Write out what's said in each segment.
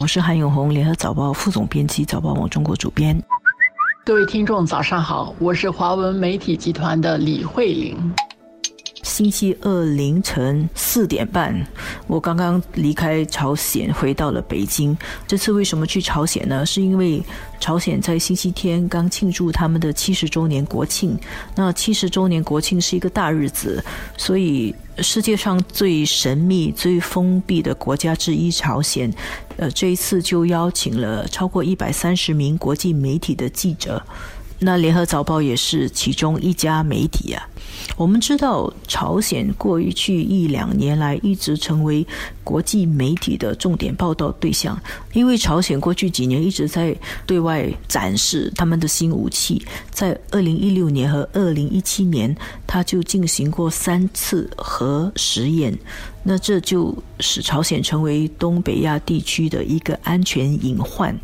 我是韩永红，联合早报副总编辑，早报网中国主编。各位听众，早上好，我是华文媒体集团的李慧玲。星期二凌晨四点半，我刚刚离开朝鲜，回到了北京。这次为什么去朝鲜呢？是因为朝鲜在星期天刚庆祝他们的七十周年国庆。那七十周年国庆是一个大日子，所以世界上最神秘、最封闭的国家之一朝鲜，呃，这一次就邀请了超过一百三十名国际媒体的记者。那联合早报也是其中一家媒体啊。我们知道，朝鲜过去一两年来一直成为国际媒体的重点报道对象，因为朝鲜过去几年一直在对外展示他们的新武器。在二零一六年和二零一七年，他就进行过三次核实验，那这就使朝鲜成为东北亚地区的一个安全隐患。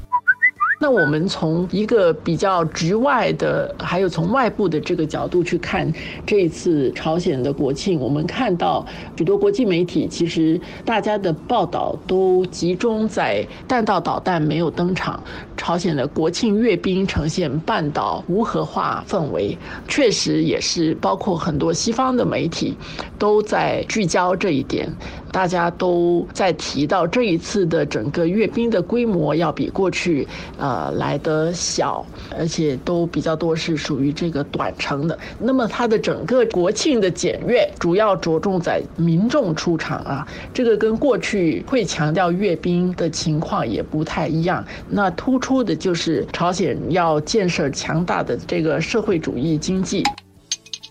那我们从一个比较局外的，还有从外部的这个角度去看这一次朝鲜的国庆，我们看到许多国际媒体其实大家的报道都集中在弹道导弹没有登场，朝鲜的国庆阅兵呈现半岛无核化氛围，确实也是包括很多西方的媒体都在聚焦这一点。大家都在提到这一次的整个阅兵的规模要比过去呃来得小，而且都比较多是属于这个短程的。那么它的整个国庆的检阅主要着重在民众出场啊，这个跟过去会强调阅兵的情况也不太一样。那突出的就是朝鲜要建设强大的这个社会主义经济。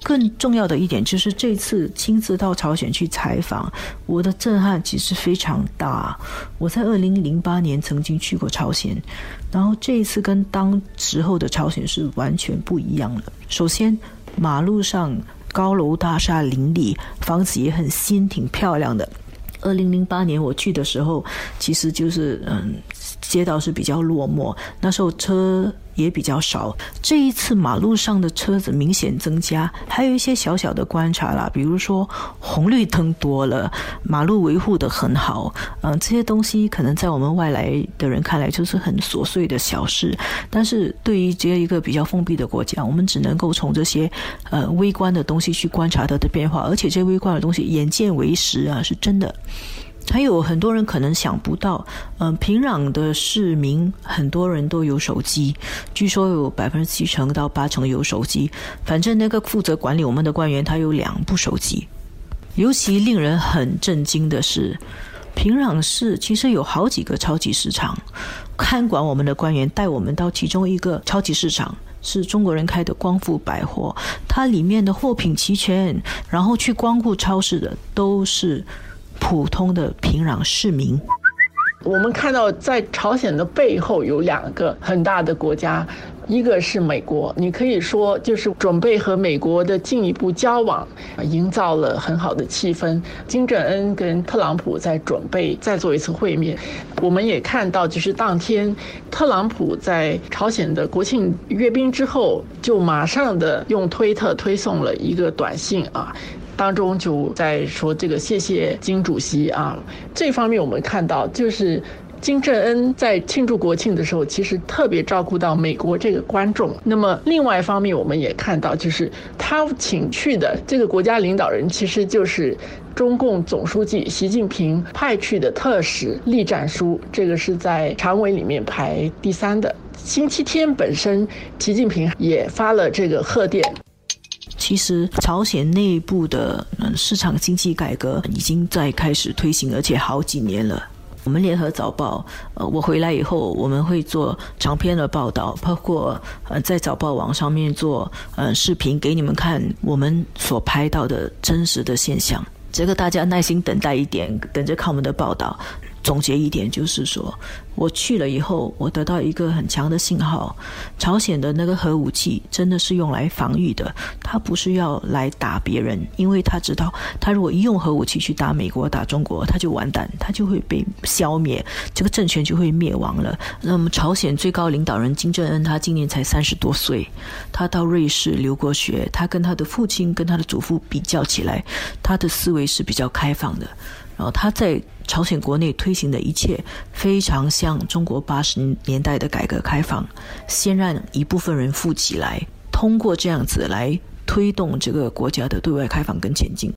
更重要的一点就是，这次亲自到朝鲜去采访，我的震撼其实非常大。我在二零零八年曾经去过朝鲜，然后这一次跟当时候的朝鲜是完全不一样的。首先，马路上高楼大厦林立，房子也很新，挺漂亮的。二零零八年我去的时候，其实就是嗯，街道是比较落寞，那时候车。也比较少。这一次马路上的车子明显增加，还有一些小小的观察啦，比如说红绿灯多了，马路维护的很好。嗯，这些东西可能在我们外来的人看来就是很琐碎的小事，但是对于这一个比较封闭的国家，我们只能够从这些呃微观的东西去观察它的变化，而且这微观的东西眼见为实啊，是真的。还有很多人可能想不到，嗯，平壤的市民很多人都有手机，据说有百分之七成到八成有手机。反正那个负责管理我们的官员，他有两部手机。尤其令人很震惊的是，平壤市其实有好几个超级市场。看管我们的官员带我们到其中一个超级市场，是中国人开的光复百货，它里面的货品齐全，然后去光顾超市的都是。普通的平壤市民，我们看到在朝鲜的背后有两个很大的国家，一个是美国，你可以说就是准备和美国的进一步交往，营造了很好的气氛。金正恩跟特朗普在准备再做一次会面，我们也看到，就是当天特朗普在朝鲜的国庆阅兵之后，就马上的用推特推送了一个短信啊。当中就在说这个谢谢金主席啊，这方面我们看到就是金正恩在庆祝国庆的时候，其实特别照顾到美国这个观众。那么另外一方面，我们也看到就是他请去的这个国家领导人，其实就是中共总书记习近平派去的特使栗战书，这个是在常委里面排第三的。星期天本身，习近平也发了这个贺电。其实，朝鲜内部的市场经济改革已经在开始推行，而且好几年了。我们联合早报，呃，我回来以后，我们会做长篇的报道，包括呃在早报网上面做呃视频给你们看我们所拍到的真实的现象。这个大家耐心等待一点，等着看我们的报道。总结一点就是说，我去了以后，我得到一个很强的信号：朝鲜的那个核武器真的是用来防御的，他不是要来打别人，因为他知道，他如果一用核武器去打美国、打中国，他就完蛋，他就会被消灭，这个政权就会灭亡了。那么，朝鲜最高领导人金正恩，他今年才三十多岁，他到瑞士留过学，他跟他的父亲、跟他的祖父比较起来，他的思维是比较开放的。然后他在朝鲜国内推行的一切，非常像中国八十年代的改革开放，先让一部分人富起来，通过这样子来推动这个国家的对外开放跟前进。